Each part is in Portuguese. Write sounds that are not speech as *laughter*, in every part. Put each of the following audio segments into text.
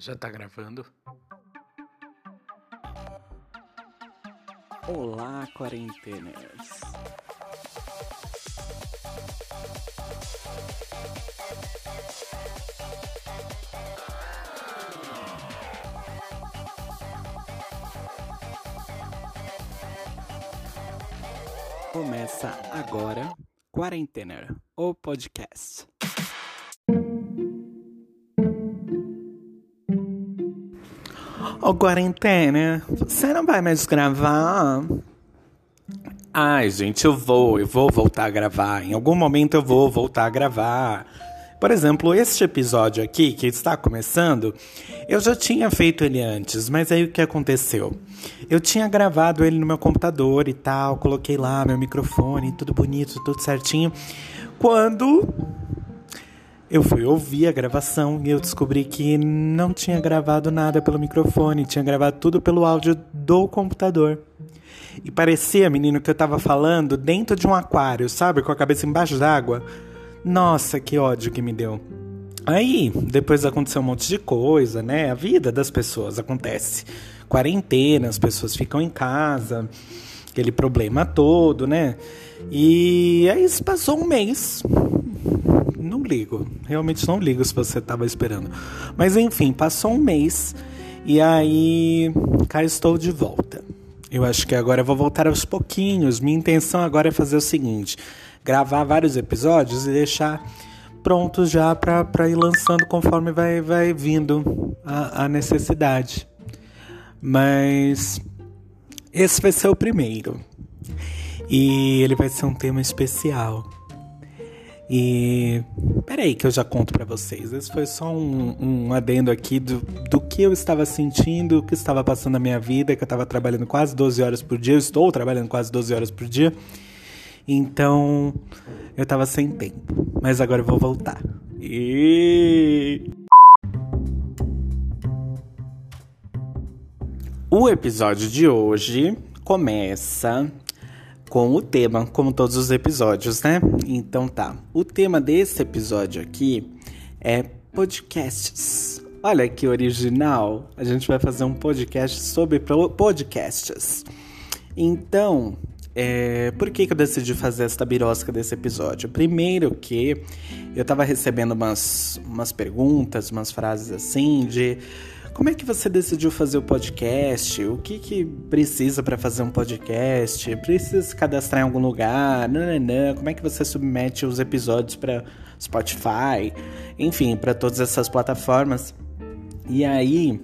Já tá gravando? Olá, quarentenas! Começa agora Quarentena, o podcast. Ô, quarentena, você não vai mais gravar? Ai, gente, eu vou, eu vou voltar a gravar. Em algum momento eu vou voltar a gravar. Por exemplo, este episódio aqui, que está começando, eu já tinha feito ele antes, mas aí o que aconteceu? Eu tinha gravado ele no meu computador e tal, coloquei lá meu microfone, tudo bonito, tudo certinho. Quando eu fui ouvir a gravação e eu descobri que não tinha gravado nada pelo microfone, tinha gravado tudo pelo áudio do computador. E parecia, menino, que eu tava falando dentro de um aquário, sabe? Com a cabeça embaixo d'água. Nossa, que ódio que me deu. Aí, depois aconteceu um monte de coisa, né? A vida das pessoas acontece. Quarentena, as pessoas ficam em casa, aquele problema todo, né? E aí passou um mês não ligo. Realmente não ligo se você estava esperando. Mas enfim, passou um mês e aí cá estou de volta. Eu acho que agora eu vou voltar aos pouquinhos. Minha intenção agora é fazer o seguinte: gravar vários episódios e deixar prontos já para ir lançando conforme vai, vai vindo a, a necessidade. Mas esse vai ser o primeiro. E ele vai ser um tema especial. E peraí que eu já conto para vocês. Esse foi só um, um adendo aqui do, do que eu estava sentindo, o que estava passando na minha vida, que eu estava trabalhando quase 12 horas por dia. Eu estou trabalhando quase 12 horas por dia. Então eu estava sem tempo. Mas agora eu vou voltar. E. O episódio de hoje começa com o tema, como todos os episódios, né? Então tá. O tema desse episódio aqui é podcasts. Olha que original! A gente vai fazer um podcast sobre podcasts. Então, é, por que, que eu decidi fazer esta birosca desse episódio? Primeiro que eu tava recebendo umas, umas perguntas, umas frases assim de como é que você decidiu fazer o podcast? O que, que precisa para fazer um podcast? Precisa se cadastrar em algum lugar? Nananã. Como é que você submete os episódios para Spotify? Enfim, para todas essas plataformas. E aí,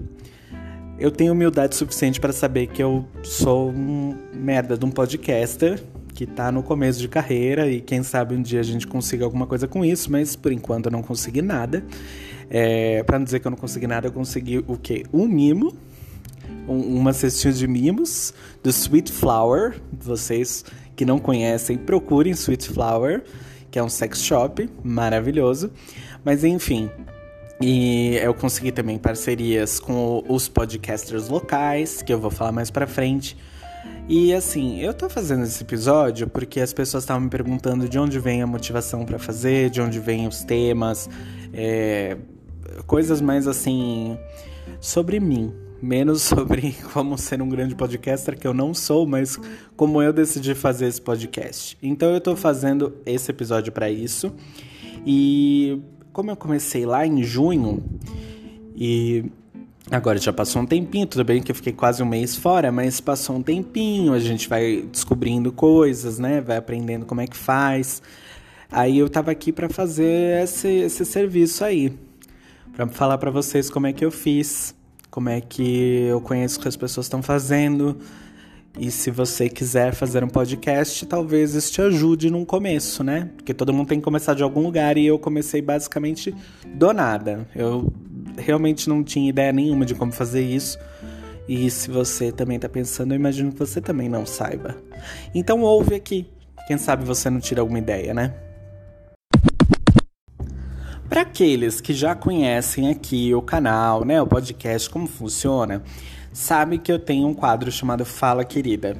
eu tenho humildade suficiente para saber que eu sou um merda de um podcaster que tá no começo de carreira e quem sabe um dia a gente consiga alguma coisa com isso, mas por enquanto eu não consegui nada. É, para não dizer que eu não consegui nada, eu consegui o quê? Um mimo, um, uma cestinha de mimos do Sweet Flower. Vocês que não conhecem, procurem Sweet Flower, que é um sex shop maravilhoso. Mas enfim, e eu consegui também parcerias com os podcasters locais, que eu vou falar mais pra frente. E assim, eu tô fazendo esse episódio porque as pessoas estavam me perguntando de onde vem a motivação para fazer, de onde vem os temas, é, coisas mais assim sobre mim, menos sobre *laughs* como ser um grande podcaster que eu não sou, mas como eu decidi fazer esse podcast. Então eu tô fazendo esse episódio para isso. E como eu comecei lá em junho e Agora já passou um tempinho, tudo bem que eu fiquei quase um mês fora, mas passou um tempinho, a gente vai descobrindo coisas, né? Vai aprendendo como é que faz. Aí eu tava aqui para fazer esse, esse serviço aí, para falar para vocês como é que eu fiz, como é que eu conheço o que as pessoas estão fazendo. E se você quiser fazer um podcast, talvez isso te ajude num começo, né? Porque todo mundo tem que começar de algum lugar e eu comecei basicamente do nada. Eu realmente não tinha ideia nenhuma de como fazer isso. E se você também tá pensando, eu imagino que você também não saiba. Então ouve aqui. Quem sabe você não tira alguma ideia, né? Para aqueles que já conhecem aqui o canal, né, o podcast, como funciona, sabe que eu tenho um quadro chamado Fala Querida,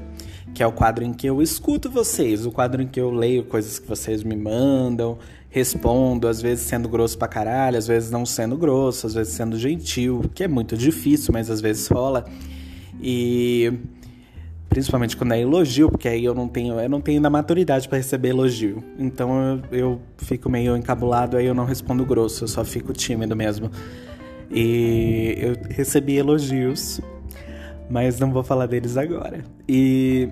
que é o quadro em que eu escuto vocês, o quadro em que eu leio coisas que vocês me mandam, respondo, às vezes sendo grosso pra caralho, às vezes não sendo grosso, às vezes sendo gentil, que é muito difícil, mas às vezes rola. E principalmente quando é elogio, porque aí eu não tenho, eu não tenho ainda maturidade para receber elogio. Então eu, eu fico meio encabulado, aí eu não respondo grosso, eu só fico tímido mesmo. E eu recebi elogios, mas não vou falar deles agora. E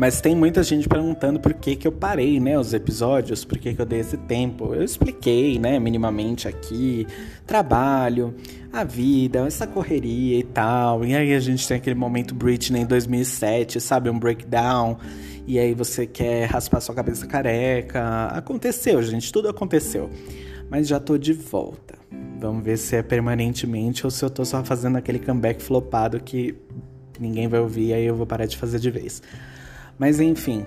mas tem muita gente perguntando por que, que eu parei, né, os episódios, por que, que eu dei esse tempo. Eu expliquei, né, minimamente aqui, trabalho, a vida, essa correria e tal. E aí a gente tem aquele momento Britney em 2007, sabe, um breakdown. E aí você quer raspar sua cabeça careca. Aconteceu, gente, tudo aconteceu. Mas já tô de volta. Vamos ver se é permanentemente ou se eu tô só fazendo aquele comeback flopado que ninguém vai ouvir e aí eu vou parar de fazer de vez. Mas enfim.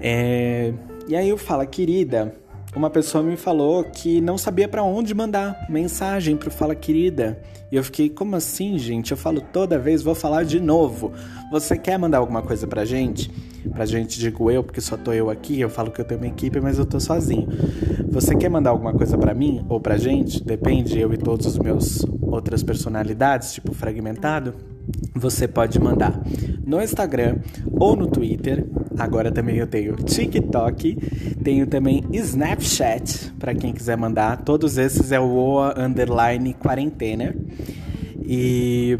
É... E aí eu falo, querida, uma pessoa me falou que não sabia para onde mandar mensagem pro Fala Querida. E eu fiquei, como assim, gente? Eu falo toda vez, vou falar de novo. Você quer mandar alguma coisa pra gente? Pra gente, digo eu, porque só tô eu aqui, eu falo que eu tenho uma equipe, mas eu tô sozinho. Você quer mandar alguma coisa para mim ou pra gente? Depende, eu e todos os meus outras personalidades, tipo fragmentado você pode mandar no Instagram ou no Twitter. Agora também eu tenho TikTok, tenho também Snapchat para quem quiser mandar. Todos esses é o OA underline quarentena. E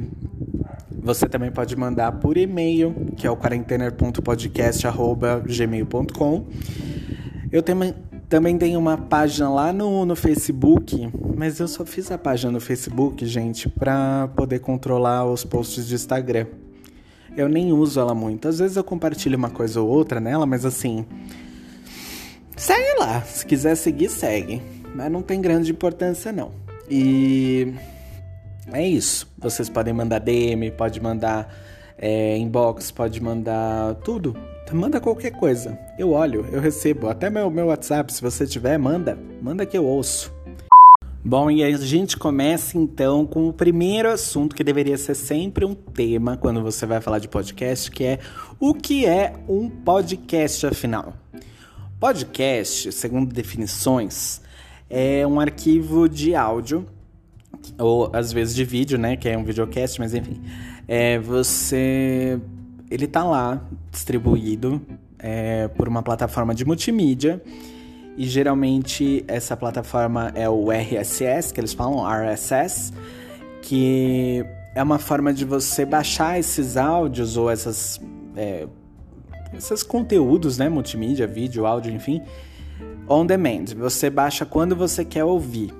você também pode mandar por e-mail, que é o quarentener.podcast@gmail.com. Eu tenho também tem uma página lá no, no Facebook, mas eu só fiz a página no Facebook, gente, pra poder controlar os posts de Instagram. Eu nem uso ela muito. Às vezes eu compartilho uma coisa ou outra nela, mas assim. Segue lá. Se quiser seguir, segue. Mas não tem grande importância, não. E. É isso. Vocês podem mandar DM, pode mandar é, inbox, pode mandar tudo. Manda qualquer coisa. Eu olho, eu recebo. Até meu, meu WhatsApp, se você tiver, manda. Manda que eu ouço. Bom, e a gente começa então com o primeiro assunto que deveria ser sempre um tema quando você vai falar de podcast, que é o que é um podcast afinal. Podcast, segundo definições, é um arquivo de áudio ou às vezes de vídeo, né, que é um videocast, mas enfim. É você ele tá lá distribuído é, por uma plataforma de multimídia e geralmente essa plataforma é o RSS, que eles falam RSS, que é uma forma de você baixar esses áudios ou essas é, esses conteúdos, né, multimídia, vídeo, áudio, enfim, on demand. Você baixa quando você quer ouvir.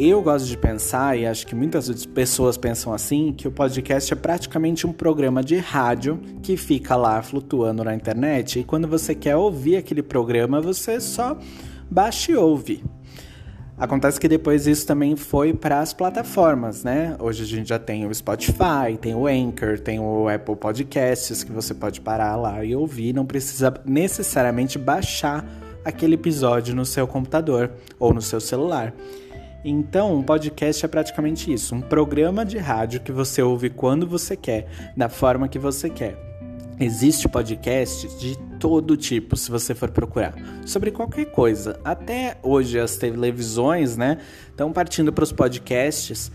Eu gosto de pensar, e acho que muitas pessoas pensam assim, que o podcast é praticamente um programa de rádio que fica lá flutuando na internet e quando você quer ouvir aquele programa, você só baixa e ouve. Acontece que depois isso também foi para as plataformas, né? Hoje a gente já tem o Spotify, tem o Anchor, tem o Apple Podcasts que você pode parar lá e ouvir, não precisa necessariamente baixar aquele episódio no seu computador ou no seu celular. Então, um podcast é praticamente isso, um programa de rádio que você ouve quando você quer, da forma que você quer. Existe podcast de todo tipo, se você for procurar, sobre qualquer coisa. Até hoje as televisões, né, estão partindo para os podcasts,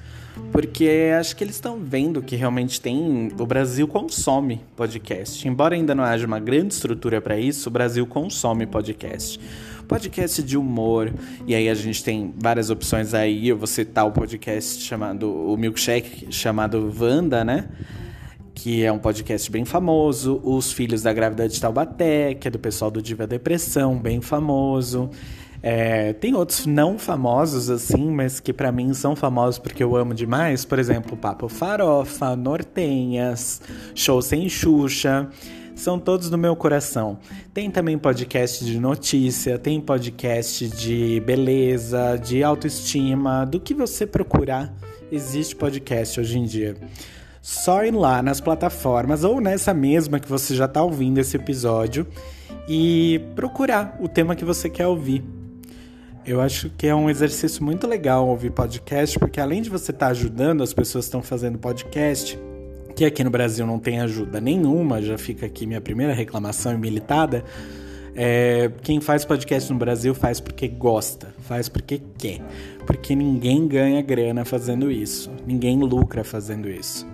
porque acho que eles estão vendo que realmente tem. O Brasil consome podcast. Embora ainda não haja uma grande estrutura para isso, o Brasil consome podcast podcast de humor. E aí a gente tem várias opções aí. Eu vou citar o podcast chamado, o Milkshake, chamado Vanda, né? Que é um podcast bem famoso. Os Filhos da Grávida de Taubaté, que é do pessoal do Diva Depressão, bem famoso. É, tem outros não famosos assim, mas que para mim são famosos porque eu amo demais. Por exemplo, Papo Farofa, Nortenhas, Show Sem Xuxa são todos do meu coração. Tem também podcast de notícia, tem podcast de beleza, de autoestima, do que você procurar, existe podcast hoje em dia. Só ir lá nas plataformas ou nessa mesma que você já está ouvindo esse episódio e procurar o tema que você quer ouvir. Eu acho que é um exercício muito legal ouvir podcast, porque além de você estar tá ajudando as pessoas que estão fazendo podcast, que aqui no Brasil não tem ajuda nenhuma, já fica aqui minha primeira reclamação militada, É, quem faz podcast no Brasil faz porque gosta, faz porque quer. Porque ninguém ganha grana fazendo isso, ninguém lucra fazendo isso.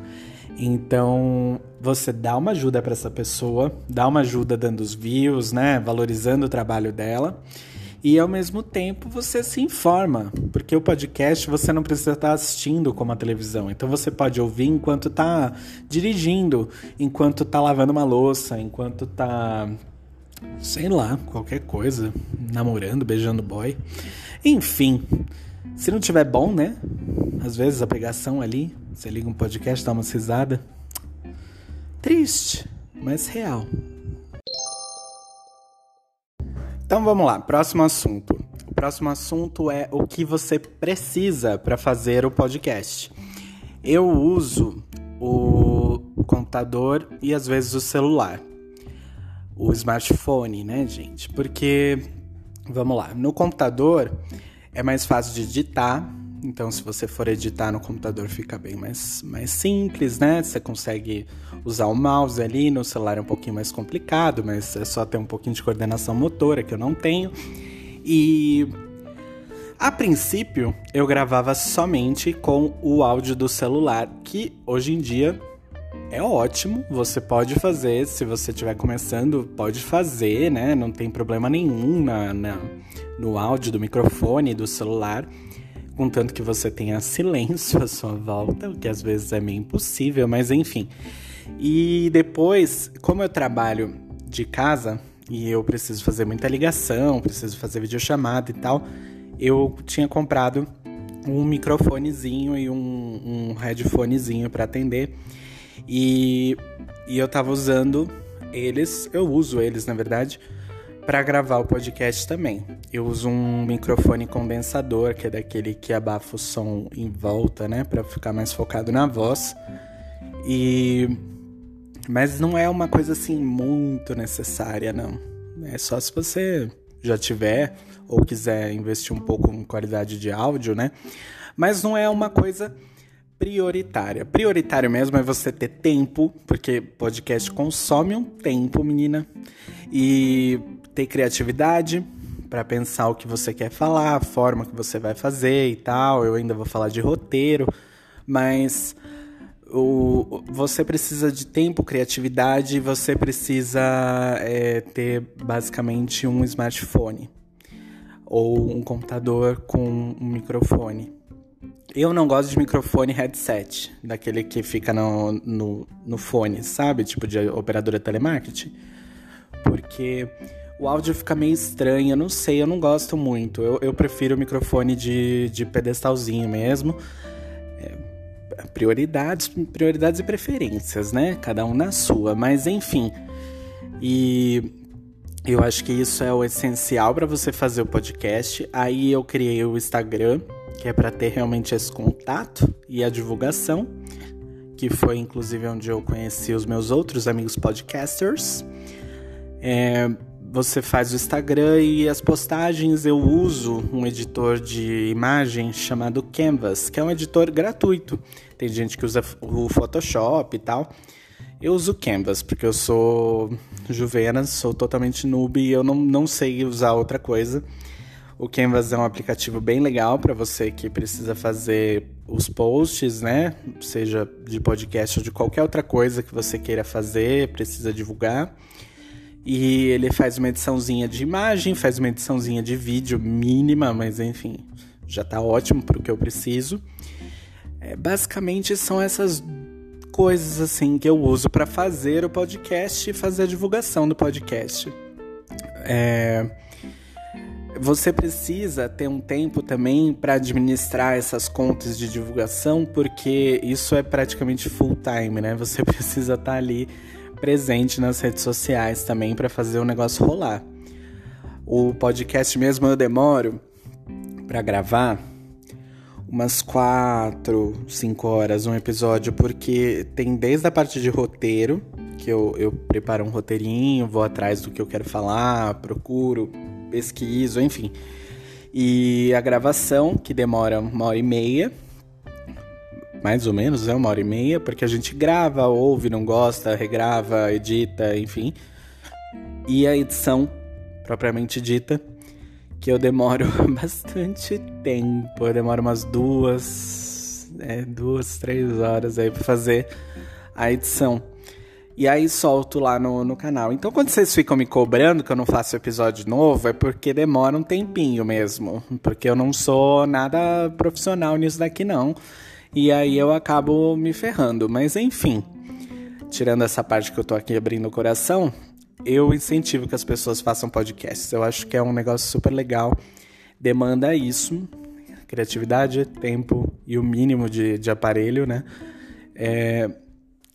Então, você dá uma ajuda para essa pessoa, dá uma ajuda dando os views, né, valorizando o trabalho dela. E ao mesmo tempo você se informa, porque o podcast você não precisa estar assistindo como a televisão. Então você pode ouvir enquanto está dirigindo, enquanto está lavando uma louça, enquanto está sei lá, qualquer coisa, namorando, beijando boy. Enfim, se não tiver bom, né? Às vezes a pegação ali, você liga um podcast, dá uma risada. Triste, mas real. Então vamos lá, próximo assunto. O próximo assunto é o que você precisa para fazer o podcast. Eu uso o computador e às vezes o celular. O smartphone, né, gente? Porque, vamos lá, no computador é mais fácil de editar. Então, se você for editar no computador, fica bem mais, mais simples, né? Você consegue usar o mouse ali, no celular é um pouquinho mais complicado, mas é só ter um pouquinho de coordenação motora que eu não tenho. E a princípio eu gravava somente com o áudio do celular, que hoje em dia é ótimo, você pode fazer, se você estiver começando, pode fazer, né? Não tem problema nenhum na, na, no áudio do microfone do celular, contanto que você tenha silêncio à sua volta, o que às vezes é meio impossível, mas enfim. E depois, como eu trabalho de casa e eu preciso fazer muita ligação, preciso fazer videochamada e tal, eu tinha comprado um microfonezinho e um, um headphonezinho para atender. E, e eu tava usando eles, eu uso eles na verdade, para gravar o podcast também. Eu uso um microfone condensador, que é daquele que abafa o som em volta, né, para ficar mais focado na voz. E mas não é uma coisa assim muito necessária, não. É só se você já tiver ou quiser investir um pouco em qualidade de áudio, né? Mas não é uma coisa prioritária. Prioritário mesmo é você ter tempo, porque podcast consome um tempo, menina. E ter criatividade para pensar o que você quer falar, a forma que você vai fazer e tal. Eu ainda vou falar de roteiro, mas o, você precisa de tempo, criatividade, você precisa é, ter basicamente um smartphone ou um computador com um microfone. Eu não gosto de microfone headset, daquele que fica no, no, no fone, sabe? Tipo de operadora telemarketing. Porque o áudio fica meio estranho, eu não sei, eu não gosto muito. Eu, eu prefiro microfone de, de pedestalzinho mesmo prioridades, prioridades e preferências, né? Cada um na sua, mas enfim. E eu acho que isso é o essencial para você fazer o podcast. Aí eu criei o Instagram, que é para ter realmente esse contato e a divulgação, que foi inclusive onde eu conheci os meus outros amigos podcasters. É, você faz o Instagram e as postagens eu uso um editor de imagem chamado Canvas, que é um editor gratuito. Tem gente que usa o Photoshop e tal. Eu uso Canvas porque eu sou juvena, sou totalmente noob e eu não, não sei usar outra coisa. O Canvas é um aplicativo bem legal para você que precisa fazer os posts, né? Seja de podcast ou de qualquer outra coisa que você queira fazer, precisa divulgar. E ele faz uma ediçãozinha de imagem, faz uma ediçãozinha de vídeo mínima, mas enfim, já tá ótimo pro que eu preciso. É, basicamente são essas coisas assim que eu uso para fazer o podcast e fazer a divulgação do podcast. É, você precisa ter um tempo também para administrar essas contas de divulgação, porque isso é praticamente full time, né? Você *laughs* precisa estar tá ali presente nas redes sociais também para fazer o negócio rolar. O podcast mesmo eu demoro para gravar umas quatro, cinco horas um episódio, porque tem desde a parte de roteiro, que eu, eu preparo um roteirinho, vou atrás do que eu quero falar, procuro, pesquiso, enfim. E a gravação, que demora uma hora e meia, mais ou menos, é uma hora e meia, porque a gente grava, ouve, não gosta, regrava, edita, enfim. E a edição propriamente dita, que eu demoro *laughs* bastante tempo. Eu demoro umas duas, é, duas, três horas aí pra fazer a edição. E aí solto lá no, no canal. Então quando vocês ficam me cobrando que eu não faço episódio novo, é porque demora um tempinho mesmo. Porque eu não sou nada profissional nisso daqui não. E aí eu acabo me ferrando. Mas enfim, tirando essa parte que eu tô aqui abrindo o coração, eu incentivo que as pessoas façam podcasts. Eu acho que é um negócio super legal. Demanda isso, criatividade, tempo e o mínimo de, de aparelho, né? É,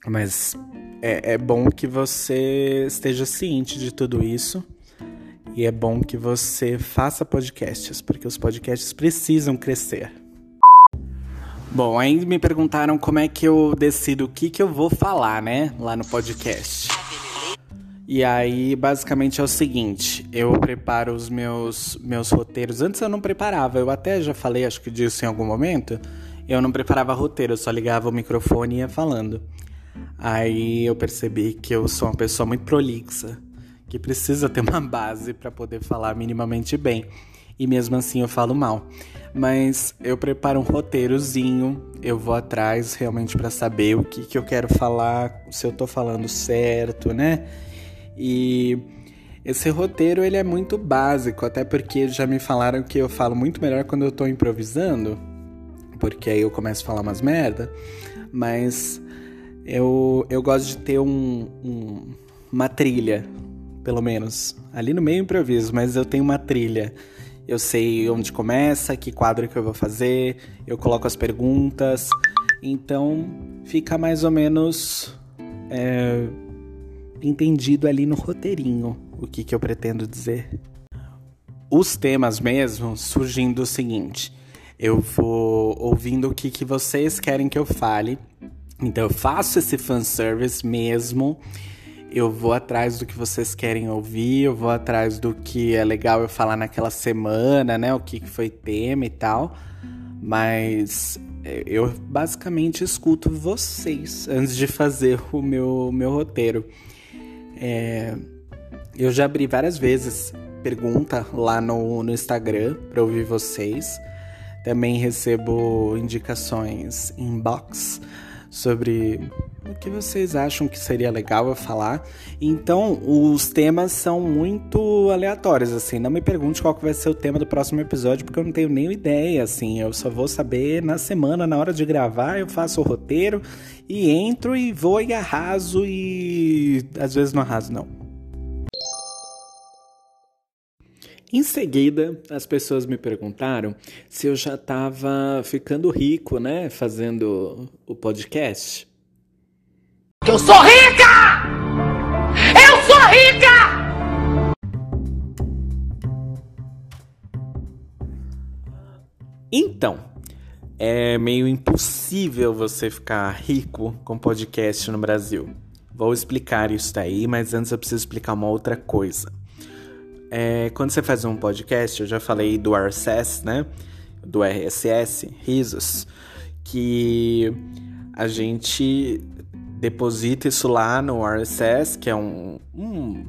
mas é, é bom que você esteja ciente de tudo isso. E é bom que você faça podcasts, porque os podcasts precisam crescer. Bom, aí me perguntaram como é que eu decido o que, que eu vou falar, né? Lá no podcast. E aí, basicamente é o seguinte: eu preparo os meus, meus roteiros. Antes eu não preparava, eu até já falei, acho que disso em algum momento. Eu não preparava roteiro, eu só ligava o microfone e ia falando. Aí eu percebi que eu sou uma pessoa muito prolixa, que precisa ter uma base para poder falar minimamente bem. E mesmo assim eu falo mal. Mas eu preparo um roteirozinho, eu vou atrás realmente para saber o que, que eu quero falar, se eu tô falando certo, né? E esse roteiro ele é muito básico, até porque já me falaram que eu falo muito melhor quando eu tô improvisando, porque aí eu começo a falar umas merda, mas eu, eu gosto de ter um, um, uma trilha, pelo menos. Ali no meio improviso, mas eu tenho uma trilha. Eu sei onde começa, que quadro que eu vou fazer, eu coloco as perguntas, então fica mais ou menos. É, entendido ali no roteirinho o que, que eu pretendo dizer. Os temas mesmo surgem do seguinte: eu vou ouvindo o que, que vocês querem que eu fale, então eu faço esse fanservice mesmo. Eu vou atrás do que vocês querem ouvir, eu vou atrás do que é legal eu falar naquela semana, né? O que, foi tema e tal. Mas é, eu basicamente escuto vocês antes de fazer o meu, meu roteiro. É, eu já abri várias vezes pergunta lá no, no Instagram para ouvir vocês. Também recebo indicações inbox sobre o que vocês acham que seria legal eu falar. Então, os temas são muito aleatórios, assim. Não me pergunte qual vai ser o tema do próximo episódio, porque eu não tenho nem ideia, assim. Eu só vou saber na semana, na hora de gravar, eu faço o roteiro e entro e vou e arraso e às vezes não arraso, não. Em seguida, as pessoas me perguntaram se eu já estava ficando rico, né, fazendo o podcast. Eu sou rica! Eu sou rica! Então, é meio impossível você ficar rico com podcast no Brasil. Vou explicar isso daí, mas antes eu preciso explicar uma outra coisa. É, quando você faz um podcast, eu já falei do RSS, né? Do RSS, risos, que a gente deposita isso lá no RSS, que é um, um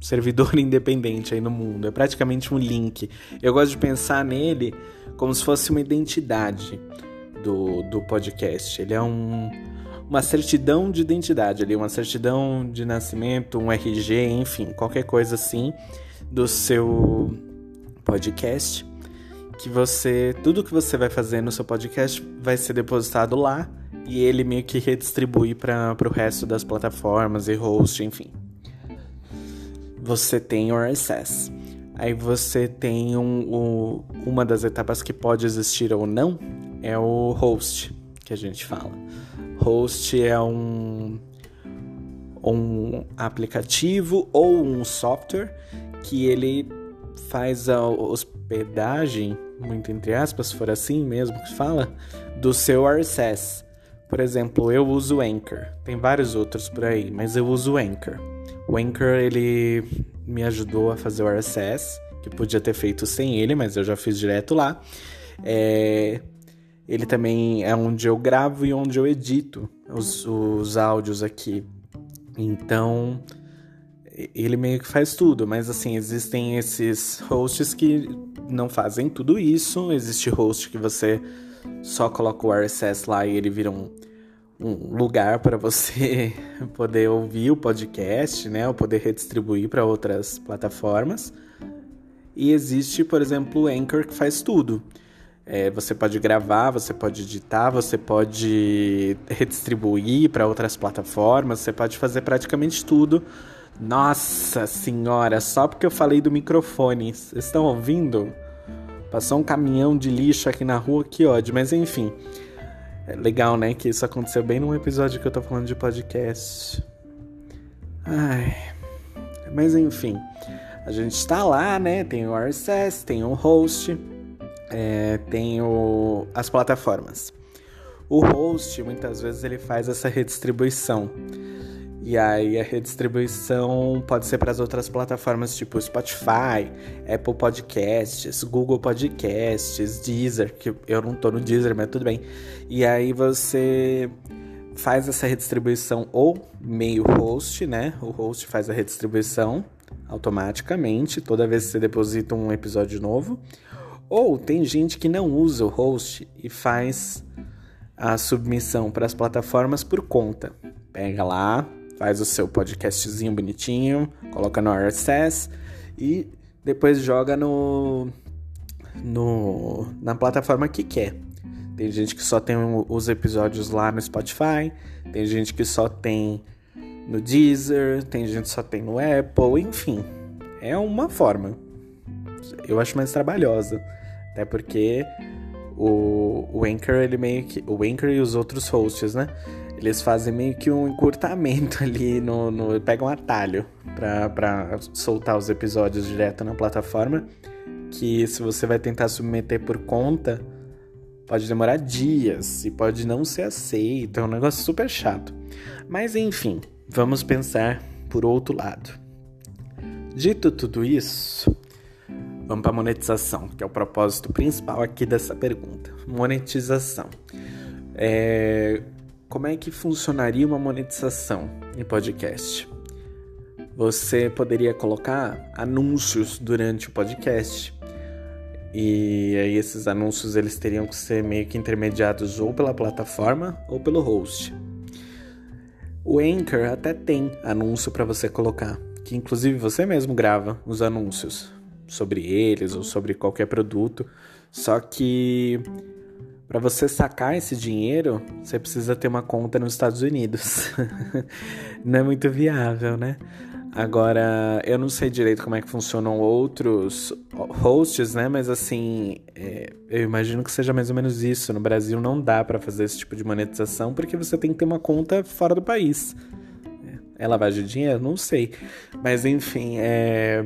servidor *laughs* independente aí no mundo. É praticamente um link. Eu gosto de pensar nele como se fosse uma identidade do, do podcast. Ele é um, uma certidão de identidade ali, uma certidão de nascimento, um RG, enfim, qualquer coisa assim do seu podcast. Que você, tudo que você vai fazer no seu podcast vai ser depositado lá e ele meio que redistribui para o resto das plataformas e host, enfim. Você tem o RSS. Aí você tem um, um, uma das etapas que pode existir ou não é o host, que a gente fala. Host é um, um aplicativo ou um software que ele faz a hospedagem, muito entre aspas, se for assim mesmo que fala, do seu RSS. Por exemplo, eu uso Anchor. Tem vários outros por aí, mas eu uso Anchor. O Anchor ele me ajudou a fazer o RSS, que podia ter feito sem ele, mas eu já fiz direto lá. É... Ele também é onde eu gravo e onde eu edito os, os áudios aqui. Então, ele meio que faz tudo, mas assim, existem esses hosts que não fazem tudo isso. Existe host que você só coloca o RSS lá e ele vira um, um lugar para você *laughs* poder ouvir o podcast, né? Ou poder redistribuir para outras plataformas. E existe, por exemplo, o Anchor que faz tudo. É, você pode gravar, você pode editar, você pode redistribuir para outras plataformas, você pode fazer praticamente tudo. Nossa senhora, só porque eu falei do microfone. Vocês estão ouvindo? Passou um caminhão de lixo aqui na rua, que ódio. Mas enfim, é legal, né? Que isso aconteceu bem num episódio que eu tô falando de podcast. Ai. Mas enfim, a gente está lá, né? Tem o RSS, tem o host é, tem o, as plataformas. O host, muitas vezes, ele faz essa redistribuição. E aí a redistribuição pode ser para as outras plataformas tipo Spotify, Apple Podcasts, Google Podcasts, Deezer, que eu não tô no Deezer, mas tudo bem. E aí você faz essa redistribuição ou meio host, né? O host faz a redistribuição automaticamente toda vez que você deposita um episódio novo. Ou tem gente que não usa o host e faz a submissão para as plataformas por conta. Pega lá, faz o seu podcastzinho bonitinho, coloca no RSS e depois joga no, no na plataforma que quer. Tem gente que só tem os episódios lá no Spotify, tem gente que só tem no Deezer, tem gente que só tem no Apple, enfim. É uma forma. Eu acho mais trabalhosa. Até porque o, o Anchor, ele meio que. O Anchor e os outros hosts, né? Eles fazem meio que um encurtamento *laughs* ali no. no pegam um atalho pra soltar os episódios direto na plataforma. Que se você vai tentar submeter por conta, pode demorar dias e pode não ser aceito. É um negócio super chato. Mas enfim, vamos pensar por outro lado. Dito tudo isso, Vamos para monetização, que é o propósito principal aqui dessa pergunta. Monetização. É... Como é que funcionaria uma monetização em podcast? Você poderia colocar anúncios durante o podcast. E aí esses anúncios eles teriam que ser meio que intermediados ou pela plataforma ou pelo host. O Anchor até tem anúncio para você colocar, que inclusive você mesmo grava os anúncios sobre eles ou sobre qualquer produto. Só que para você sacar esse dinheiro, você precisa ter uma conta nos Estados Unidos. *laughs* não é muito viável, né? Agora, eu não sei direito como é que funcionam outros hosts, né? Mas assim, é, eu imagino que seja mais ou menos isso. No Brasil não dá para fazer esse tipo de monetização porque você tem que ter uma conta fora do país. É, é lavagem de dinheiro? Não sei. Mas enfim, é,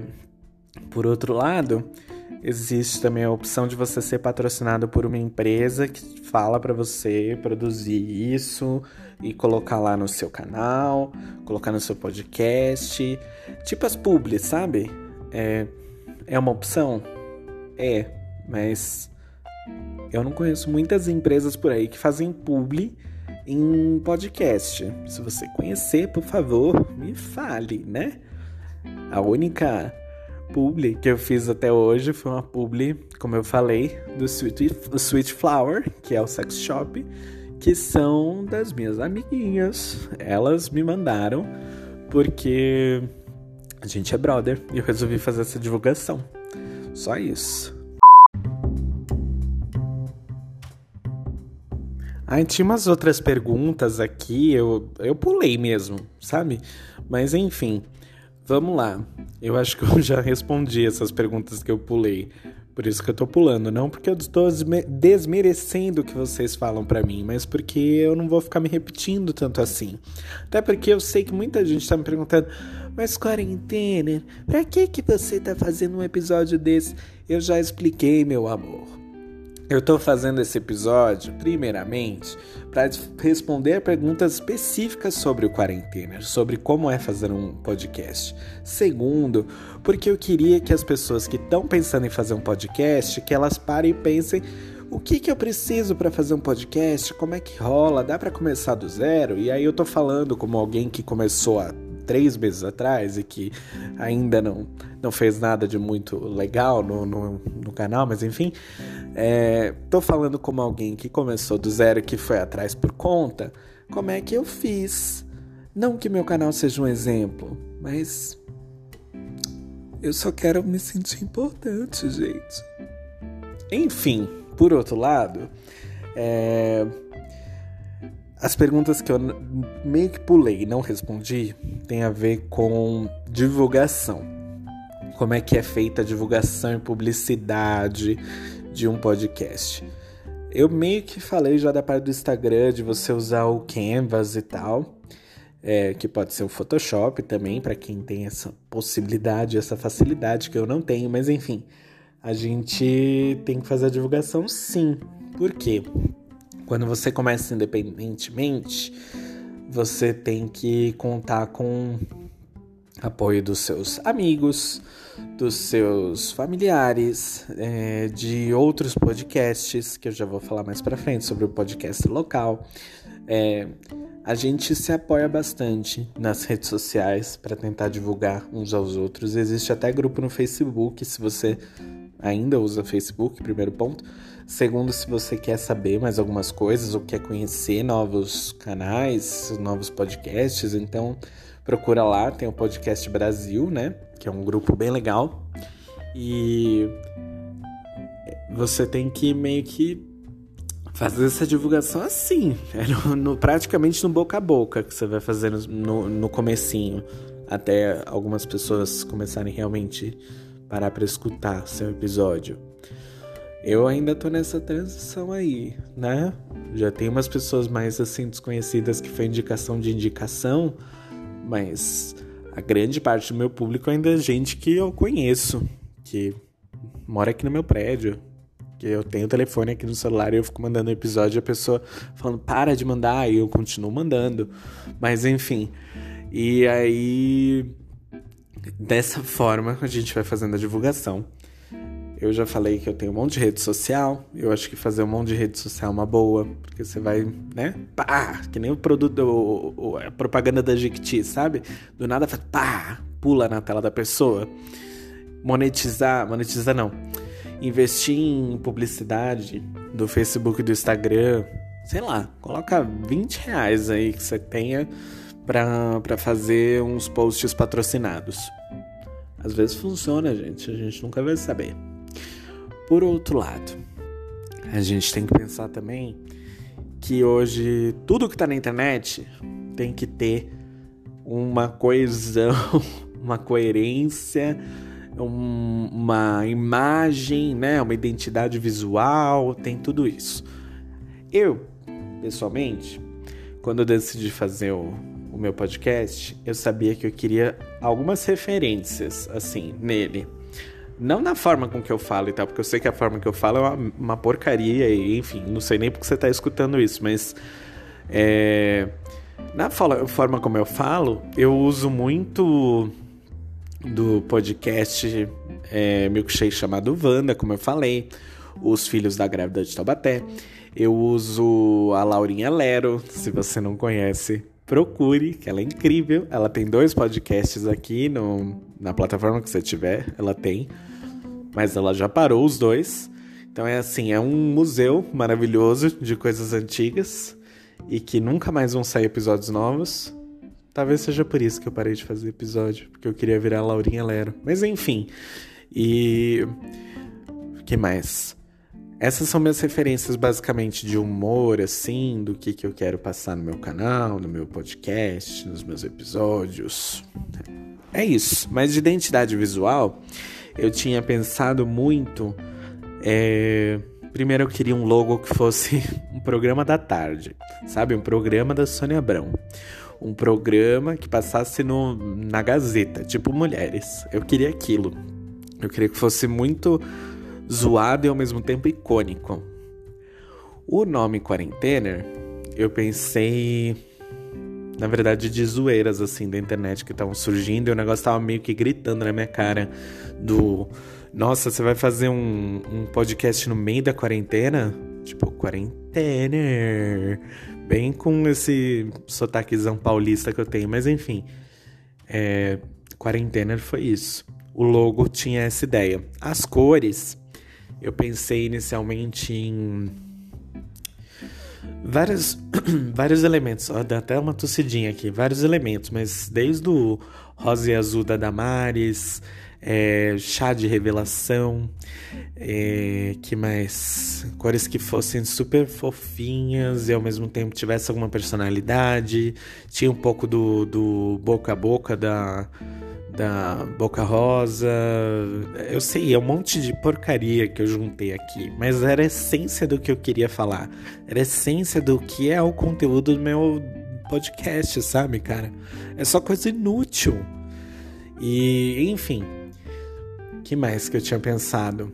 por outro lado, existe também a opção de você ser patrocinado por uma empresa que fala para você produzir isso e colocar lá no seu canal, colocar no seu podcast, tipo as publis, sabe? É, é uma opção? É, mas eu não conheço muitas empresas por aí que fazem publi em podcast. Se você conhecer, por favor, me fale, né? A única publi que eu fiz até hoje foi uma publi, como eu falei, do Sweet, Sweet Flower, que é o sex shop, que são das minhas amiguinhas. Elas me mandaram porque a gente é brother e eu resolvi fazer essa divulgação. Só isso. Aí tinha umas outras perguntas aqui, eu, eu pulei mesmo, sabe? Mas enfim. Vamos lá. Eu acho que eu *laughs* já respondi essas perguntas que eu pulei. Por isso que eu tô pulando, não porque eu estou desmerecendo o que vocês falam para mim, mas porque eu não vou ficar me repetindo tanto assim. Até porque eu sei que muita gente tá me perguntando: "Mas quarentena, para que que você tá fazendo um episódio desse?" Eu já expliquei, meu amor. Eu estou fazendo esse episódio, primeiramente, para responder perguntas específicas sobre o quarentena, sobre como é fazer um podcast. Segundo, porque eu queria que as pessoas que estão pensando em fazer um podcast, que elas parem e pensem o que, que eu preciso para fazer um podcast, como é que rola, dá para começar do zero? E aí eu tô falando como alguém que começou há três meses atrás e que ainda não, não fez nada de muito legal no, no, no canal, mas enfim, é, tô falando como alguém que começou do zero, que foi atrás por conta, como é que eu fiz. Não que meu canal seja um exemplo, mas eu só quero me sentir importante, gente. Enfim, por outro lado, é... as perguntas que eu meio que pulei e não respondi tem a ver com divulgação. Como é que é feita a divulgação e publicidade de um podcast? Eu meio que falei já da parte do Instagram, de você usar o Canvas e tal é, que pode ser o Photoshop também, para quem tem essa possibilidade, essa facilidade que eu não tenho, mas enfim, a gente tem que fazer a divulgação sim. Por quê? Quando você começa independentemente, você tem que contar com apoio dos seus amigos, dos seus familiares, é, de outros podcasts, que eu já vou falar mais para frente sobre o podcast local. É, a gente se apoia bastante nas redes sociais para tentar divulgar uns aos outros. Existe até grupo no Facebook, se você ainda usa Facebook, primeiro ponto. Segundo, se você quer saber mais algumas coisas ou quer conhecer novos canais, novos podcasts, então procura lá, tem o Podcast Brasil, né? Que é um grupo bem legal. E você tem que meio que fazer essa divulgação assim, é *laughs* no, no, praticamente no boca a boca que você vai fazer no, no comecinho, até algumas pessoas começarem realmente parar para escutar seu episódio. Eu ainda tô nessa transição aí, né? Já tem umas pessoas mais assim desconhecidas que foi indicação de indicação, mas a grande parte do meu público ainda é gente que eu conheço, que mora aqui no meu prédio, que eu tenho o telefone aqui no celular e eu fico mandando episódio e a pessoa falando, para de mandar, e eu continuo mandando. Mas enfim. E aí. Dessa forma a gente vai fazendo a divulgação. Eu já falei que eu tenho um monte de rede social. Eu acho que fazer um monte de rede social é uma boa. Porque você vai, né? Pá! Que nem o produto, o, o, a propaganda da Jequiti, sabe? Do nada faz pá! Pula na tela da pessoa. Monetizar. Monetizar não investir em publicidade do Facebook e do Instagram, sei lá, coloca 20 reais aí que você tenha para fazer uns posts patrocinados. Às vezes funciona, gente, a gente nunca vai saber. Por outro lado, a gente tem que pensar também que hoje tudo que tá na internet tem que ter uma coesão, *laughs* uma coerência um, uma imagem, né, uma identidade visual, tem tudo isso. Eu, pessoalmente, quando eu decidi fazer o, o meu podcast, eu sabia que eu queria algumas referências, assim, nele. Não na forma com que eu falo e tal, porque eu sei que a forma que eu falo é uma, uma porcaria, e enfim, não sei nem porque você está escutando isso, mas. É, na forma como eu falo, eu uso muito do podcast é, Milkshake chamado Wanda, como eu falei, Os Filhos da Grávida de Taubaté. Eu uso a Laurinha Lero, se você não conhece, procure, que ela é incrível. Ela tem dois podcasts aqui no, na plataforma que você tiver, ela tem, mas ela já parou os dois. Então é assim, é um museu maravilhoso de coisas antigas e que nunca mais vão sair episódios novos. Talvez seja por isso que eu parei de fazer episódio, porque eu queria virar Laurinha Lero. Mas enfim. E. Que mais? Essas são minhas referências basicamente de humor, assim, do que, que eu quero passar no meu canal, no meu podcast, nos meus episódios. É isso. Mas de identidade visual, eu tinha pensado muito. É... Primeiro eu queria um logo que fosse *laughs* um programa da tarde, sabe? Um programa da Sônia Abrão um programa que passasse no, na Gazeta, tipo Mulheres. Eu queria aquilo. Eu queria que fosse muito zoado e ao mesmo tempo icônico. O nome Quarentener, eu pensei, na verdade, de zoeiras assim da internet que estavam surgindo e o negócio tava meio que gritando na minha cara do nossa, você vai fazer um, um podcast no meio da quarentena? Tipo, quarentener bem com esse sotaquezão paulista que eu tenho, mas enfim. é, Quarentena foi isso. O logo tinha essa ideia. As cores, eu pensei inicialmente em vários, *clears throat* vários elementos. Ó, dá até uma tossidinha aqui. Vários elementos, mas desde o rosa e azul da Damares, é, chá de revelação, é, que mais? Cores que fossem super fofinhas e ao mesmo tempo tivesse alguma personalidade. Tinha um pouco do, do boca a boca da, da Boca Rosa. Eu sei, é um monte de porcaria que eu juntei aqui, mas era a essência do que eu queria falar. Era a essência do que é o conteúdo do meu podcast, sabe, cara? É só coisa inútil. E, enfim, que mais que eu tinha pensado?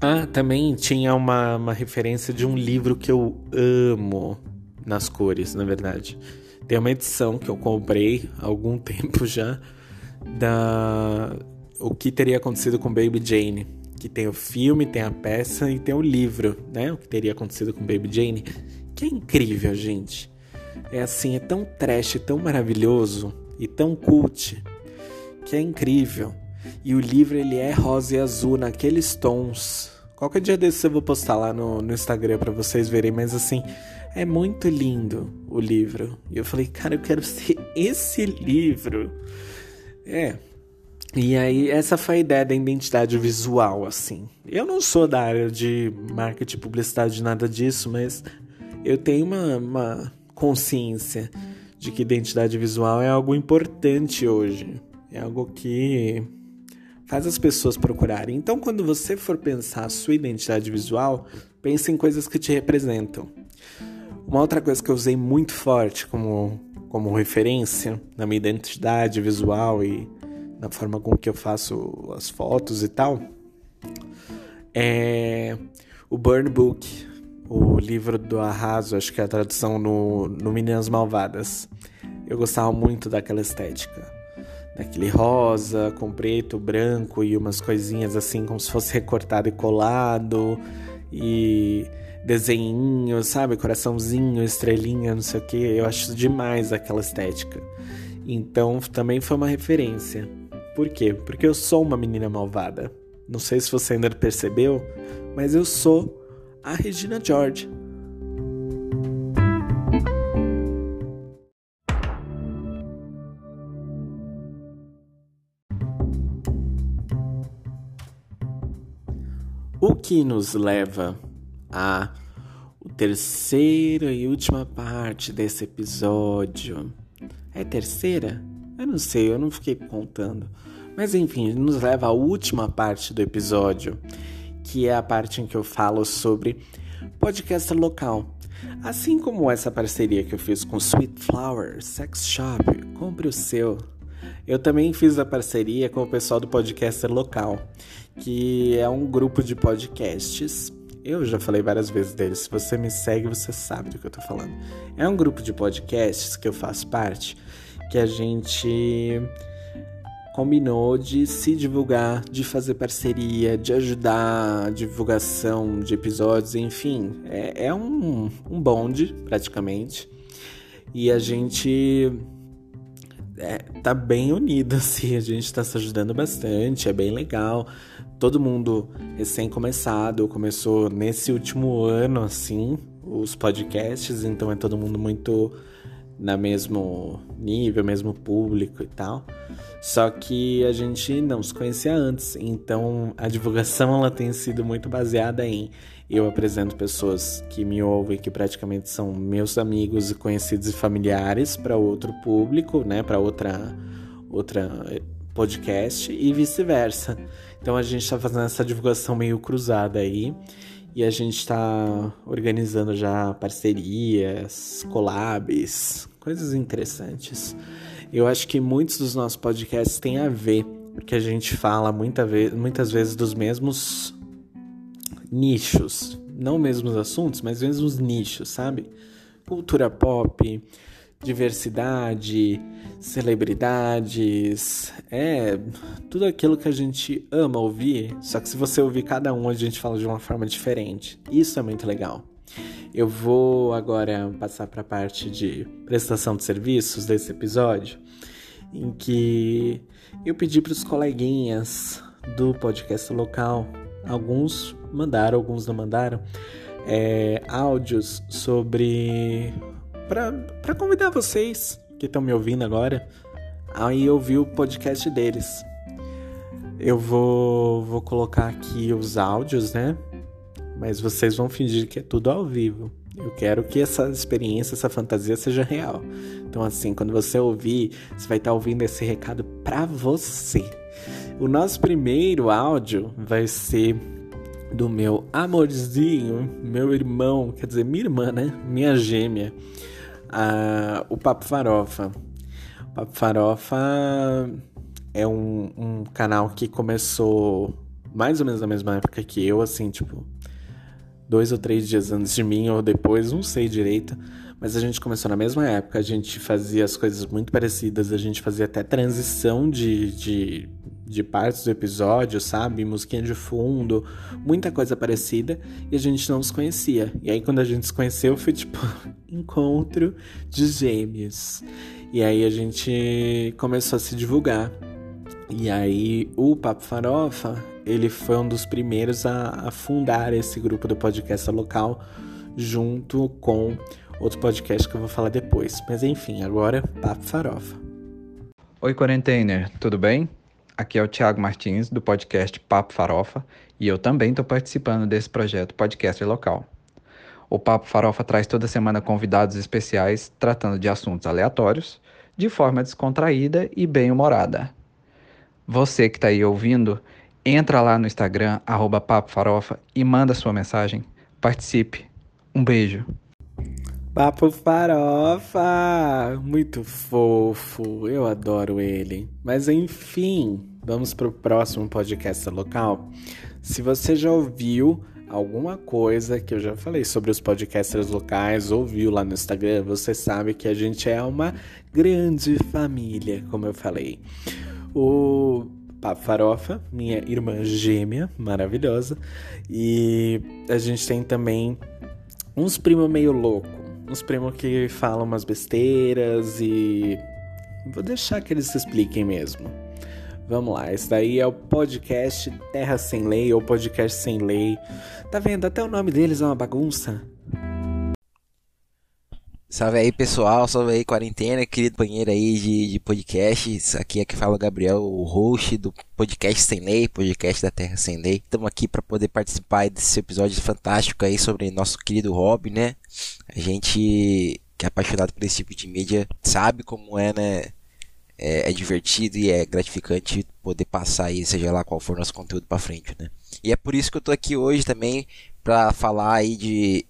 Ah, também tinha uma, uma referência de um livro que eu amo nas cores, na verdade. Tem uma edição que eu comprei há algum *laughs* tempo já da o que teria acontecido com Baby Jane, que tem o filme, tem a peça e tem o livro, né? O que teria acontecido com Baby Jane, que é incrível, gente. É assim, é tão trash, tão maravilhoso e tão cult, que é incrível. E o livro ele é rosa e azul naqueles tons. Qualquer dia desses eu vou postar lá no, no Instagram para vocês verem, mas assim, é muito lindo o livro. E eu falei, cara, eu quero *laughs* ser esse livro. É. E aí, essa foi a ideia da identidade visual, assim. Eu não sou da área de marketing, publicidade, nada disso, mas eu tenho uma, uma consciência de que identidade visual é algo importante hoje. É algo que faz as pessoas procurarem. Então, quando você for pensar a sua identidade visual, pense em coisas que te representam. Uma outra coisa que eu usei muito forte como, como referência na minha identidade visual e na forma com que eu faço as fotos e tal é o Burn Book, o livro do Arraso, acho que é a tradução no, no Meninas Malvadas. Eu gostava muito daquela estética daquele rosa com preto, branco e umas coisinhas assim como se fosse recortado e colado e desenho, sabe, coraçãozinho, estrelinha, não sei o que. Eu acho demais aquela estética. Então também foi uma referência. Por quê? Porque eu sou uma menina malvada. Não sei se você ainda percebeu, mas eu sou a Regina George. O que nos leva a terceira e última parte desse episódio. É terceira? Eu não sei, eu não fiquei contando. Mas enfim, nos leva à última parte do episódio, que é a parte em que eu falo sobre podcast local. Assim como essa parceria que eu fiz com Sweet Flower Sex Shop, compre o seu. Eu também fiz a parceria com o pessoal do Podcaster Local, que é um grupo de podcasts. Eu já falei várias vezes deles. Se você me segue, você sabe do que eu tô falando. É um grupo de podcasts que eu faço parte, que a gente combinou de se divulgar, de fazer parceria, de ajudar a divulgação de episódios, enfim, é, é um, um bonde praticamente. E a gente é, tá bem unido, *laughs* assim, a gente tá se ajudando bastante, é bem legal. Todo mundo recém-começado, começou nesse último ano, assim, os podcasts, então é todo mundo muito na mesmo nível, mesmo público e tal. Só que a gente não se conhecia antes, então a divulgação ela tem sido muito baseada em eu apresento pessoas que me ouvem, que praticamente são meus amigos e conhecidos e familiares para outro público, né, para outra outra podcast e vice-versa. Então a gente está fazendo essa divulgação meio cruzada aí e a gente está organizando já parcerias, collabs, coisas interessantes. Eu acho que muitos dos nossos podcasts têm a ver, porque a gente fala muita vez, muitas vezes dos mesmos nichos, não mesmos assuntos, mas mesmos nichos, sabe? Cultura pop, diversidade, celebridades, é tudo aquilo que a gente ama ouvir, só que se você ouvir cada um, a gente fala de uma forma diferente. Isso é muito legal. Eu vou agora passar para a parte de prestação de serviços desse episódio. em que eu pedi para os coleguinhas do podcast local, alguns mandaram, alguns não mandaram, é, áudios sobre. Para convidar vocês que estão me ouvindo agora aí ouvir o podcast deles. Eu vou, vou colocar aqui os áudios, né? Mas vocês vão fingir que é tudo ao vivo. Eu quero que essa experiência, essa fantasia seja real. Então, assim, quando você ouvir, você vai estar ouvindo esse recado para você. O nosso primeiro áudio vai ser do meu amorzinho, meu irmão, quer dizer, minha irmã, né? Minha gêmea, a, o Papo Farofa. O Papo Farofa é um, um canal que começou mais ou menos na mesma época que eu, assim, tipo, dois ou três dias antes de mim ou depois, não sei direito. Mas a gente começou na mesma época, a gente fazia as coisas muito parecidas, a gente fazia até transição de, de, de partes do episódio, sabe? Musiquinha de fundo, muita coisa parecida, e a gente não se conhecia. E aí quando a gente se conheceu foi tipo *laughs* encontro de gêmeos. E aí a gente começou a se divulgar. E aí o Papo Farofa, ele foi um dos primeiros a, a fundar esse grupo do podcast local junto com outro podcast que eu vou falar depois. Mas enfim, agora Papo Farofa. Oi, Quarentainer, tudo bem? Aqui é o Thiago Martins, do podcast Papo Farofa, e eu também estou participando desse projeto Podcast Local. O Papo Farofa traz toda semana convidados especiais tratando de assuntos aleatórios, de forma descontraída e bem-humorada. Você que está aí ouvindo, entra lá no Instagram, arroba Papo Farofa, e manda sua mensagem. Participe. Um beijo. Papo Farofa! Muito fofo, eu adoro ele. Mas enfim, vamos pro próximo podcast local. Se você já ouviu alguma coisa que eu já falei sobre os podcasters locais, ouviu lá no Instagram, você sabe que a gente é uma grande família, como eu falei. O Papo Farofa, minha irmã gêmea, maravilhosa, e a gente tem também uns primos meio louco uns primos que falam umas besteiras e. Vou deixar que eles se expliquem mesmo. Vamos lá, esse daí é o podcast Terra Sem Lei ou Podcast Sem Lei. Tá vendo? Até o nome deles é uma bagunça. Salve aí pessoal, salve aí quarentena, querido banheiro aí de, de. Aqui é que fala o Gabriel, o host do podcast Sem Lei, podcast da Terra Sem Lei. Estamos aqui para poder participar desse episódio fantástico aí sobre nosso querido hobby, né? A gente que é apaixonado por esse tipo de mídia sabe como é, né? É, é divertido e é gratificante poder passar aí, seja lá qual for nosso conteúdo para frente, né? E é por isso que eu tô aqui hoje também para falar aí de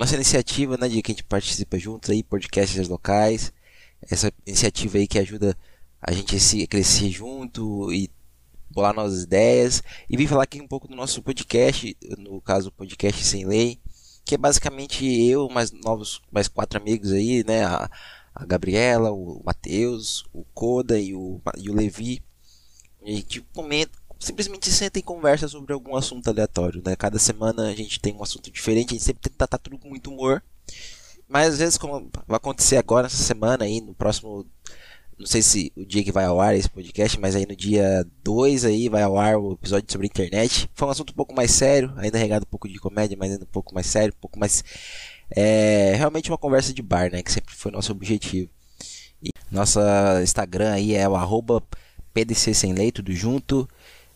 nossa iniciativa, né, de que a gente participa juntos aí, podcasts locais, essa iniciativa aí que ajuda a gente a se crescer junto e bolar novas ideias e vim falar aqui um pouco do nosso podcast, no caso o podcast sem lei, que é basicamente eu mais novos mais quatro amigos aí, né, a, a Gabriela, o Matheus, o Koda e o, e o Levi. A gente comenta, simplesmente senta e conversa sobre algum assunto aleatório, né? Cada semana a gente tem um assunto diferente, a gente sempre tenta tratar tudo com muito humor. Mas às vezes, como vai acontecer agora, essa semana aí, no próximo. Não sei se o dia que vai ao ar esse podcast, mas aí no dia 2 aí vai ao ar o episódio sobre internet. Foi um assunto um pouco mais sério, ainda regado um pouco de comédia, mas ainda um pouco mais sério, um pouco mais. É realmente uma conversa de bar, né? Que sempre foi nosso objetivo. E nossa Instagram aí é o arroba PDC Sem Lei, tudo junto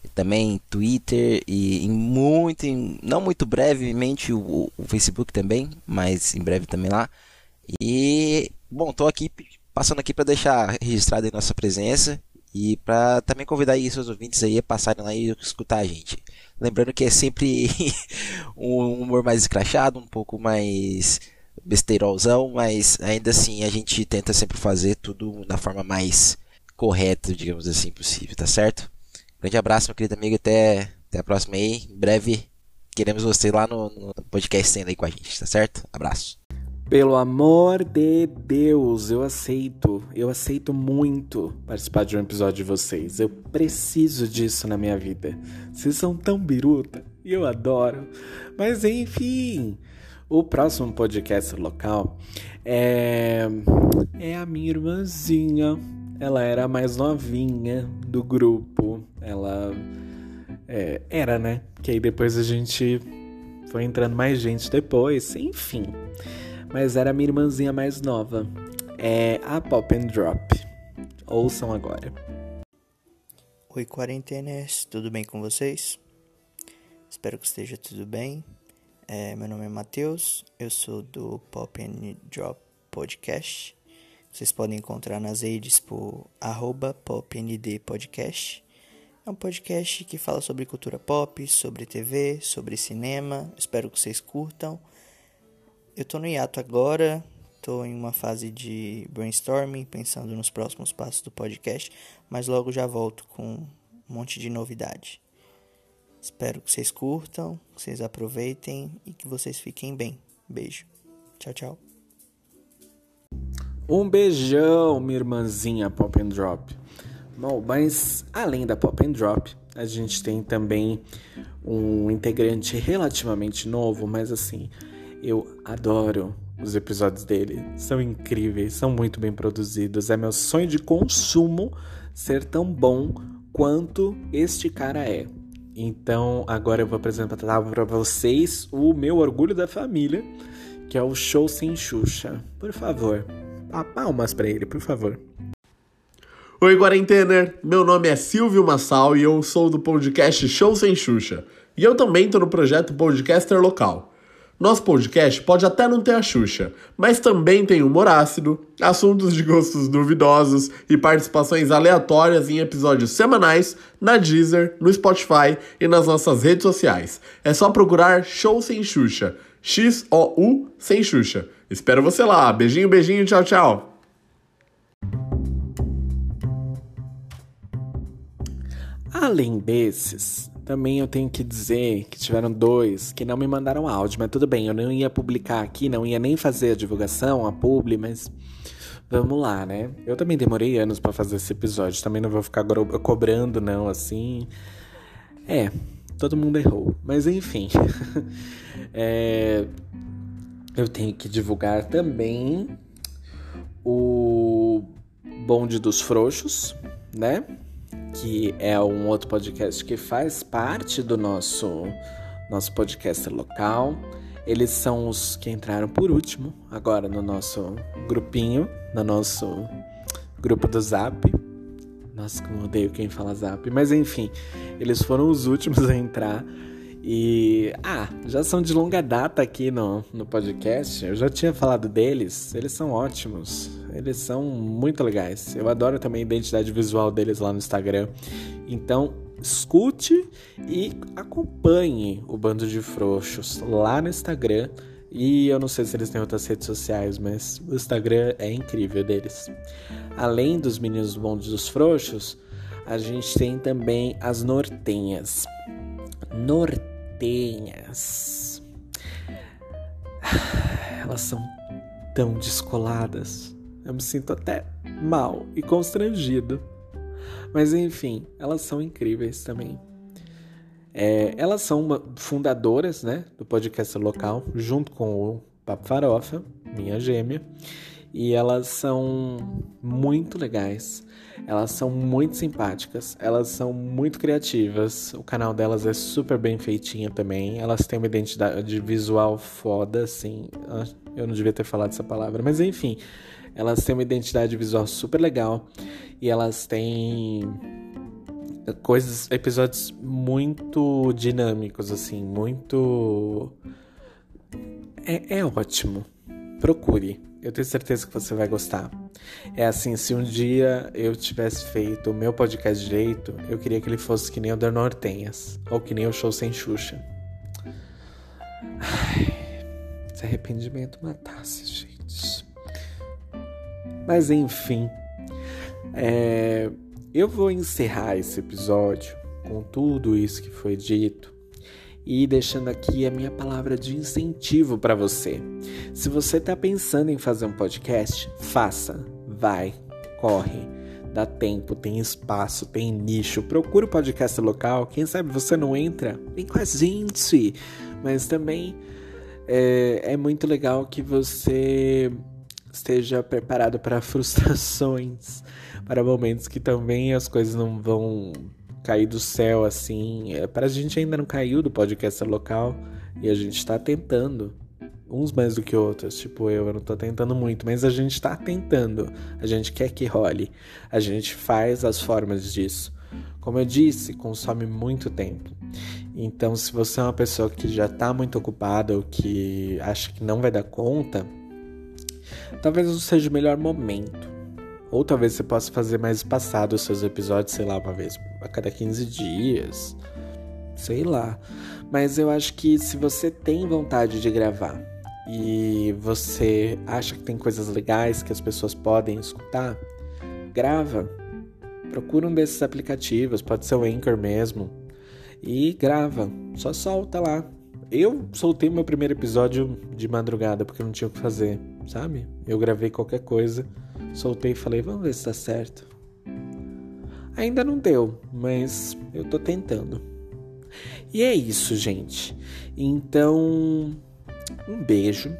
também Twitter e em muito, em, não muito brevemente o, o, Facebook também, mas em breve também lá. E bom, tô aqui passando aqui para deixar registrada a nossa presença e para também convidar aí seus ouvintes aí a passarem lá e escutar a gente. Lembrando que é sempre *laughs* um humor mais escrachado, um pouco mais besteirolzão, mas ainda assim a gente tenta sempre fazer tudo da forma mais correta, digamos assim, possível, tá certo? Grande abraço, meu querido amigo. Até, até a próxima aí. Em breve queremos você lá no, no podcast sendo aí com a gente, tá certo? Abraço. Pelo amor de Deus, eu aceito, eu aceito muito participar de um episódio de vocês. Eu preciso disso na minha vida. Vocês são tão biruta e eu adoro. Mas enfim, o próximo podcast local é, é a minha irmãzinha, ela era a mais novinha do grupo. Ela é, era, né? Que aí depois a gente foi entrando mais gente depois, enfim. Mas era a minha irmãzinha mais nova. É a Pop and Drop. Ouçam agora. Oi, quarentenas, tudo bem com vocês? Espero que esteja tudo bem. É, meu nome é Matheus, eu sou do Pop and Drop Podcast. Vocês podem encontrar nas redes por arroba popndpodcast. É um podcast que fala sobre cultura pop, sobre TV, sobre cinema. Espero que vocês curtam. Eu tô no hiato agora, tô em uma fase de brainstorming, pensando nos próximos passos do podcast, mas logo já volto com um monte de novidade. Espero que vocês curtam, que vocês aproveitem e que vocês fiquem bem. Beijo. Tchau, tchau. Um beijão, minha irmãzinha Pop and Drop. Bom, mas além da Pop and Drop, a gente tem também um integrante relativamente novo, mas assim, eu adoro os episódios dele. São incríveis, são muito bem produzidos. É meu sonho de consumo ser tão bom quanto este cara é. Então, agora eu vou apresentar para vocês o meu orgulho da família, que é o Show Sem Xuxa. Por favor, palmas para ele, por favor. Oi, Quarentener! Meu nome é Silvio Massal e eu sou do podcast Show Sem Xuxa. E eu também tô no projeto Podcaster Local. Nosso podcast pode até não ter a Xuxa, mas também tem humor ácido, assuntos de gostos duvidosos e participações aleatórias em episódios semanais na Deezer, no Spotify e nas nossas redes sociais. É só procurar Show Sem Xuxa. X-O-U Sem Xuxa. Espero você lá. Beijinho, beijinho, tchau, tchau. Além desses, também eu tenho que dizer que tiveram dois que não me mandaram áudio, mas tudo bem, eu não ia publicar aqui, não ia nem fazer a divulgação, a publi, mas vamos lá, né? Eu também demorei anos para fazer esse episódio, também não vou ficar cobrando não assim. É, todo mundo errou, mas enfim. *laughs* é, eu tenho que divulgar também o Bonde dos Frouxos, né? Que é um outro podcast que faz parte do nosso nosso podcast local. Eles são os que entraram por último agora no nosso grupinho, no nosso grupo do Zap. Nossa, como odeio quem fala Zap, mas enfim, eles foram os últimos a entrar. E ah, já são de longa data aqui no, no podcast. Eu já tinha falado deles, eles são ótimos. Eles são muito legais. Eu adoro também a identidade visual deles lá no Instagram. Então, escute e acompanhe o Bando de Frouxos lá no Instagram. E eu não sei se eles têm outras redes sociais, mas o Instagram é incrível deles. Além dos meninos do Bando dos Frouxos, a gente tem também as Nortenhas. Nortenhas. *sighs* Elas são tão descoladas. Eu me sinto até mal e constrangido. Mas enfim, elas são incríveis também. É, elas são uma, fundadoras né, do podcast local, junto com o Papo Farofa, minha gêmea. E elas são muito legais. Elas são muito simpáticas. Elas são muito criativas. O canal delas é super bem feitinho também. Elas têm uma identidade visual foda, assim. Ah, eu não devia ter falado essa palavra, mas enfim. Elas têm uma identidade visual super legal e elas têm coisas, episódios muito dinâmicos, assim, muito. É, é ótimo. Procure. Eu tenho certeza que você vai gostar. É assim, se um dia eu tivesse feito o meu podcast direito, eu queria que ele fosse que nem o da Nortenhas, ou que nem o Show Sem Xuxa. Ai, esse arrependimento matasse, gente. Mas enfim, é, eu vou encerrar esse episódio com tudo isso que foi dito e deixando aqui a minha palavra de incentivo para você. Se você está pensando em fazer um podcast, faça, vai, corre. Dá tempo, tem espaço, tem nicho. Procura o podcast local. Quem sabe você não entra? Vem com a gente. Mas também é, é muito legal que você esteja preparado para *laughs* frustrações, para momentos que também as coisas não vão cair do céu assim. É, para a gente ainda não caiu do podcast local e a gente está tentando. Uns mais do que outros, tipo eu, eu não tô tentando muito, mas a gente tá tentando. A gente quer que role. A gente faz as formas disso. Como eu disse, consome muito tempo. Então, se você é uma pessoa que já tá muito ocupada ou que acha que não vai dar conta, talvez não seja o melhor momento. Ou talvez você possa fazer mais espaçado os seus episódios, sei lá, uma vez a cada 15 dias. Sei lá. Mas eu acho que se você tem vontade de gravar e você acha que tem coisas legais que as pessoas podem escutar, grava. Procura um desses aplicativos, pode ser o Anchor mesmo, e grava. Só solta lá. Eu soltei meu primeiro episódio de madrugada porque não tinha o que fazer, sabe? Eu gravei qualquer coisa, soltei e falei, vamos ver se tá certo. Ainda não deu, mas eu tô tentando. E é isso, gente. Então, um beijo.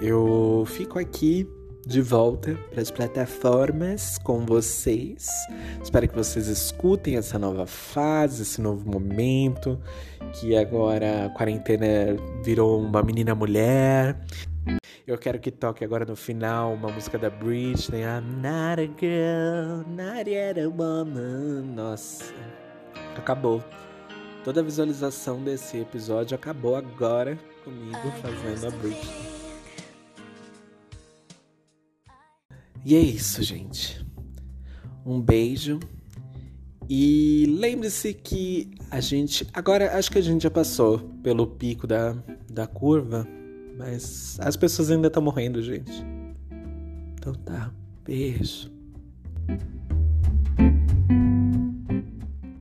Eu fico aqui de volta para as plataformas com vocês. Espero que vocês escutem essa nova fase, esse novo momento, que agora a quarentena virou uma menina mulher. Eu quero que toque agora no final uma música da Britney, I'm not a girl, not yet a woman. Nossa, acabou. Toda a visualização desse episódio acabou agora comigo fazendo a Britney. E é isso, gente. Um beijo. E lembre-se que a gente. Agora acho que a gente já passou pelo pico da, da curva. Mas as pessoas ainda estão morrendo, gente. Então tá. Beijo.